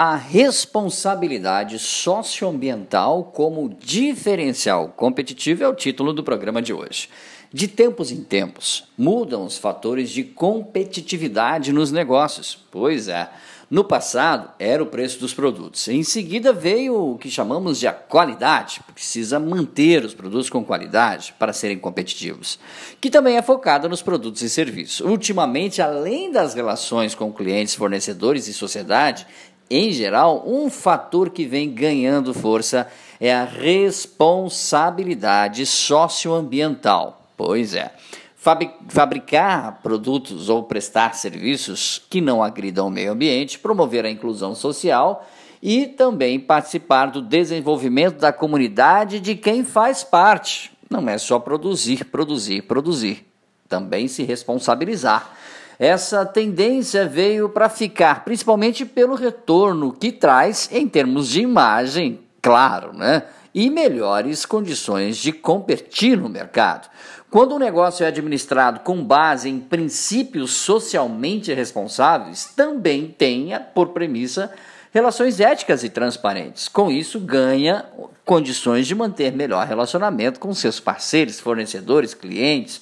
A responsabilidade socioambiental como diferencial competitivo é o título do programa de hoje. De tempos em tempos, mudam os fatores de competitividade nos negócios. Pois é, no passado era o preço dos produtos. Em seguida veio o que chamamos de a qualidade, precisa manter os produtos com qualidade para serem competitivos, que também é focada nos produtos e serviços. Ultimamente, além das relações com clientes, fornecedores e sociedade, em geral, um fator que vem ganhando força é a responsabilidade socioambiental. Pois é fabricar produtos ou prestar serviços que não agridam o meio ambiente, promover a inclusão social e também participar do desenvolvimento da comunidade de quem faz parte. Não é só produzir, produzir, produzir. Também se responsabilizar. Essa tendência veio para ficar, principalmente pelo retorno que traz em termos de imagem, claro, né? E melhores condições de competir no mercado. Quando um negócio é administrado com base em princípios socialmente responsáveis, também tenha por premissa relações éticas e transparentes. Com isso, ganha condições de manter melhor relacionamento com seus parceiros, fornecedores, clientes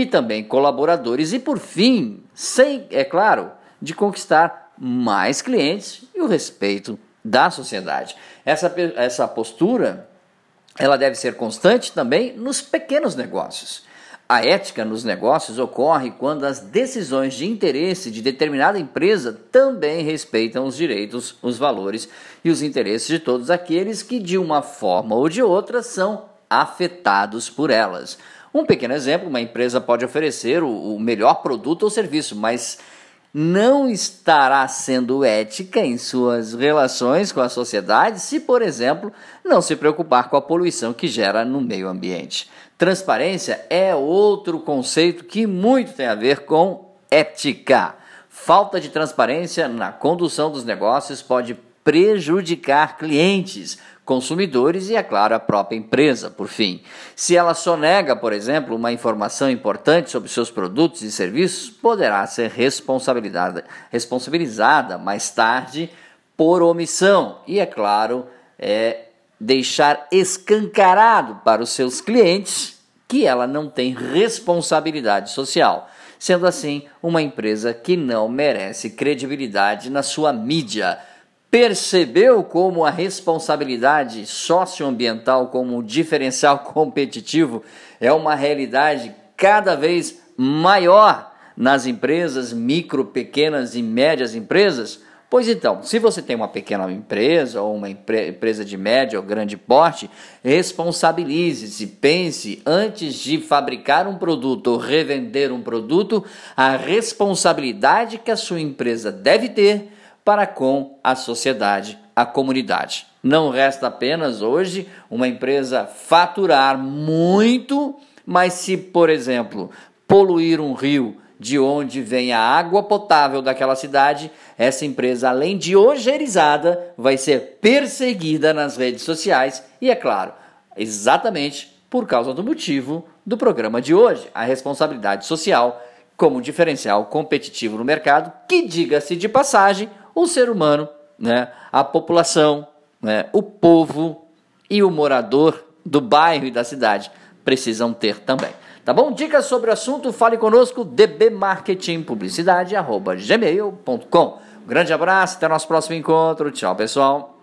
e também colaboradores. E por fim, sem, é claro, de conquistar mais clientes e o respeito da sociedade. Essa, essa postura ela deve ser constante também nos pequenos negócios. A ética nos negócios ocorre quando as decisões de interesse de determinada empresa também respeitam os direitos, os valores e os interesses de todos aqueles que, de uma forma ou de outra, são afetados por elas. Um pequeno exemplo: uma empresa pode oferecer o, melhor produto ou serviço, mas não estará sendo ética em suas relações com a sociedade se, por exemplo, não se preocupar com a poluição que gera no meio ambiente. Transparência é outro conceito que muito tem a ver com ética. Falta de transparência na condução dos negócios pode prejudicar clientes, consumidores e, é claro, a própria empresa, por fim. Se ela sonega, por exemplo, uma informação importante sobre seus produtos e serviços, poderá ser responsabilizada, responsabilizada mais tarde por omissão. E, é claro, é deixar escancarado para os seus clientes que ela não tem responsabilidade social, sendo assim uma empresa que não merece credibilidade na sua mídia percebeu como a responsabilidade socioambiental como diferencial competitivo é uma realidade cada vez maior nas empresas, micro, pequenas e médias empresas? Pois então, se você tem uma pequena empresa ou uma empresa de médio ou grande porte, responsabilize-se, pense antes de fabricar um produto ou revender um produto, a responsabilidade que a sua empresa deve ter para com a sociedade, a comunidade. Não resta apenas hoje uma empresa faturar muito, mas se, por exemplo, poluir um rio de onde vem a água potável daquela cidade, essa empresa, além de ogerizada, vai ser perseguida nas redes sociais e, é claro, exatamente por causa do motivo do programa de hoje, a responsabilidade social como diferencial competitivo no mercado, que, diga-se de passagem, o ser humano, né, a população, né, o povo e o morador do bairro e da cidade precisam ter também. Tá bom? Dicas sobre o assunto, fale conosco, dbmarketingpublicidade.gmail.com. Um grande abraço, até nosso próximo encontro. Tchau, pessoal.